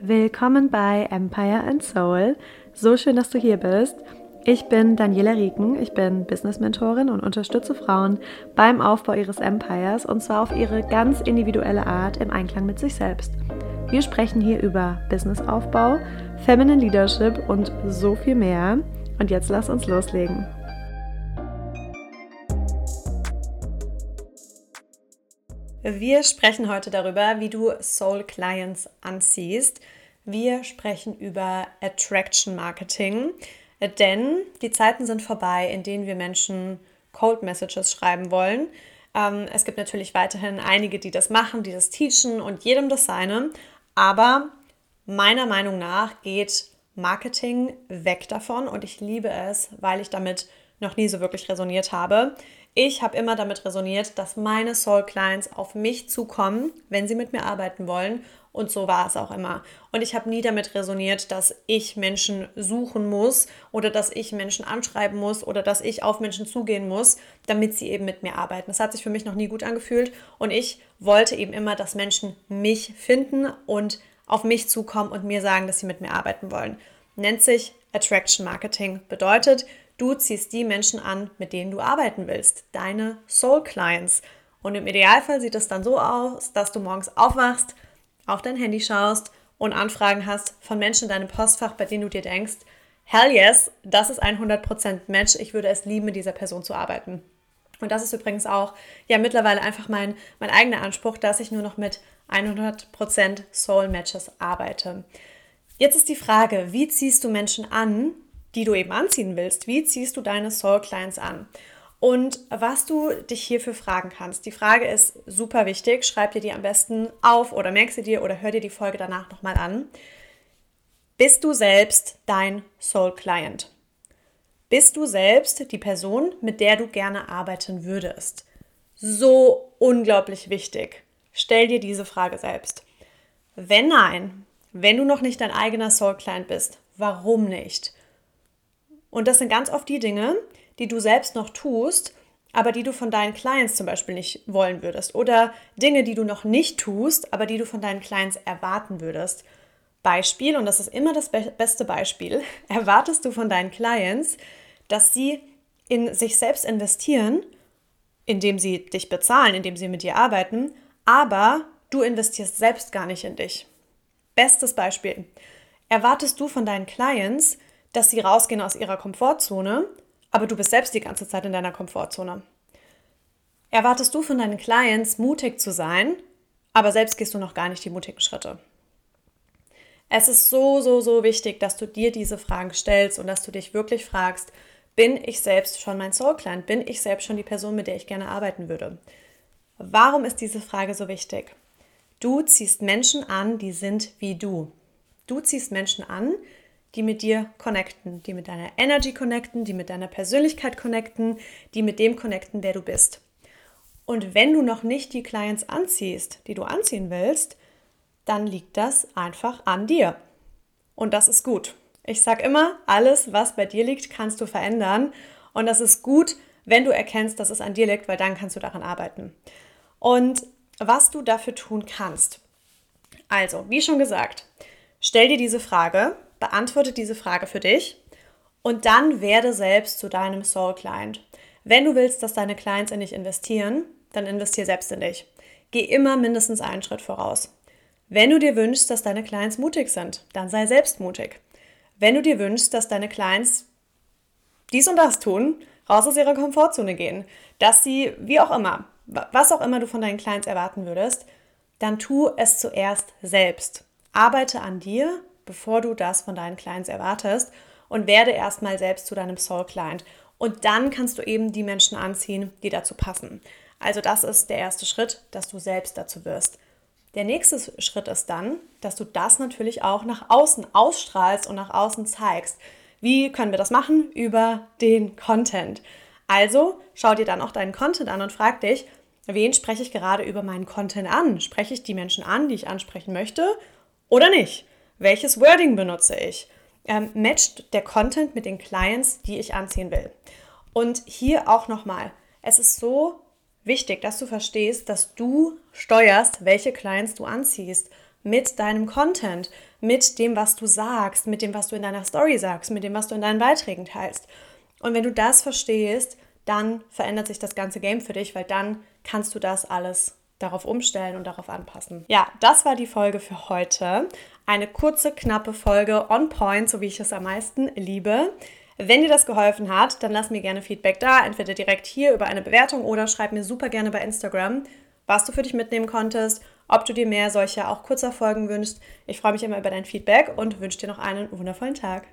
Willkommen bei Empire and Soul. So schön, dass du hier bist. Ich bin Daniela Rieken, ich bin Business-Mentorin und unterstütze Frauen beim Aufbau ihres Empires und zwar auf ihre ganz individuelle Art im Einklang mit sich selbst. Wir sprechen hier über Businessaufbau, Feminine Leadership und so viel mehr. Und jetzt lass uns loslegen. Wir sprechen heute darüber, wie du Soul Clients anziehst. Wir sprechen über Attraction Marketing, denn die Zeiten sind vorbei, in denen wir Menschen Cold Messages schreiben wollen. Ähm, es gibt natürlich weiterhin einige, die das machen, die das teachen und jedem das seine. Aber meiner Meinung nach geht Marketing weg davon und ich liebe es, weil ich damit noch nie so wirklich resoniert habe. Ich habe immer damit resoniert, dass meine Soul Clients auf mich zukommen, wenn sie mit mir arbeiten wollen. Und so war es auch immer. Und ich habe nie damit resoniert, dass ich Menschen suchen muss oder dass ich Menschen anschreiben muss oder dass ich auf Menschen zugehen muss, damit sie eben mit mir arbeiten. Das hat sich für mich noch nie gut angefühlt. Und ich wollte eben immer, dass Menschen mich finden und auf mich zukommen und mir sagen, dass sie mit mir arbeiten wollen. Nennt sich Attraction Marketing. Bedeutet, Du ziehst die Menschen an, mit denen du arbeiten willst, deine Soul Clients. Und im Idealfall sieht es dann so aus, dass du morgens aufwachst, auf dein Handy schaust und Anfragen hast von Menschen in deinem Postfach, bei denen du dir denkst, hell yes, das ist ein 100% Match, ich würde es lieben, mit dieser Person zu arbeiten. Und das ist übrigens auch ja mittlerweile einfach mein, mein eigener Anspruch, dass ich nur noch mit 100% Soul Matches arbeite. Jetzt ist die Frage, wie ziehst du Menschen an, die du eben anziehen willst. Wie ziehst du deine Soul Clients an? Und was du dich hierfür fragen kannst. Die Frage ist super wichtig. Schreib dir die am besten auf oder merk sie dir oder hör dir die Folge danach nochmal an. Bist du selbst dein Soul Client? Bist du selbst die Person, mit der du gerne arbeiten würdest? So unglaublich wichtig. Stell dir diese Frage selbst. Wenn nein, wenn du noch nicht dein eigener Soul Client bist, warum nicht? Und das sind ganz oft die Dinge, die du selbst noch tust, aber die du von deinen Clients zum Beispiel nicht wollen würdest. Oder Dinge, die du noch nicht tust, aber die du von deinen Clients erwarten würdest. Beispiel, und das ist immer das be beste Beispiel, erwartest du von deinen Clients, dass sie in sich selbst investieren, indem sie dich bezahlen, indem sie mit dir arbeiten, aber du investierst selbst gar nicht in dich. Bestes Beispiel. Erwartest du von deinen Clients, dass sie rausgehen aus ihrer Komfortzone, aber du bist selbst die ganze Zeit in deiner Komfortzone. Erwartest du von deinen Clients, mutig zu sein, aber selbst gehst du noch gar nicht die mutigen Schritte. Es ist so, so, so wichtig, dass du dir diese Fragen stellst und dass du dich wirklich fragst, bin ich selbst schon mein Soul Client? Bin ich selbst schon die Person, mit der ich gerne arbeiten würde? Warum ist diese Frage so wichtig? Du ziehst Menschen an, die sind wie du. Du ziehst Menschen an, die mit dir connecten, die mit deiner Energy connecten, die mit deiner Persönlichkeit connecten, die mit dem connecten, wer du bist. Und wenn du noch nicht die Clients anziehst, die du anziehen willst, dann liegt das einfach an dir. Und das ist gut. Ich sage immer, alles, was bei dir liegt, kannst du verändern. Und das ist gut, wenn du erkennst, dass es an dir liegt, weil dann kannst du daran arbeiten. Und was du dafür tun kannst. Also, wie schon gesagt, stell dir diese Frage, beantworte diese Frage für dich und dann werde selbst zu deinem Soul Client. Wenn du willst, dass deine Clients in dich investieren, dann investier selbst in dich. Geh immer mindestens einen Schritt voraus. Wenn du dir wünschst, dass deine Clients mutig sind, dann sei selbst mutig. Wenn du dir wünschst, dass deine Clients dies und das tun, raus aus ihrer Komfortzone gehen, dass sie, wie auch immer, was auch immer du von deinen Clients erwarten würdest, dann tu es zuerst selbst. Arbeite an dir bevor du das von deinen Clients erwartest und werde erstmal selbst zu deinem Soul Client. Und dann kannst du eben die Menschen anziehen, die dazu passen. Also das ist der erste Schritt, dass du selbst dazu wirst. Der nächste Schritt ist dann, dass du das natürlich auch nach außen ausstrahlst und nach außen zeigst. Wie können wir das machen? Über den Content. Also schau dir dann auch deinen Content an und frag dich, wen spreche ich gerade über meinen Content an? Spreche ich die Menschen an, die ich ansprechen möchte oder nicht? Welches Wording benutze ich? Ähm, matcht der Content mit den Clients, die ich anziehen will? Und hier auch nochmal, es ist so wichtig, dass du verstehst, dass du steuerst, welche Clients du anziehst. mit deinem Content, mit dem, was du sagst, mit dem, was du in deiner Story sagst, mit dem, was du in deinen Beiträgen teilst. Und wenn du das verstehst, dann verändert sich das ganze Game für dich, weil dann kannst du das alles darauf umstellen und darauf anpassen. Ja, das war die Folge für heute. Eine kurze, knappe Folge on point, so wie ich es am meisten liebe. Wenn dir das geholfen hat, dann lass mir gerne Feedback da, entweder direkt hier über eine Bewertung oder schreib mir super gerne bei Instagram, was du für dich mitnehmen konntest, ob du dir mehr solcher auch kurzer Folgen wünschst. Ich freue mich immer über dein Feedback und wünsche dir noch einen wundervollen Tag.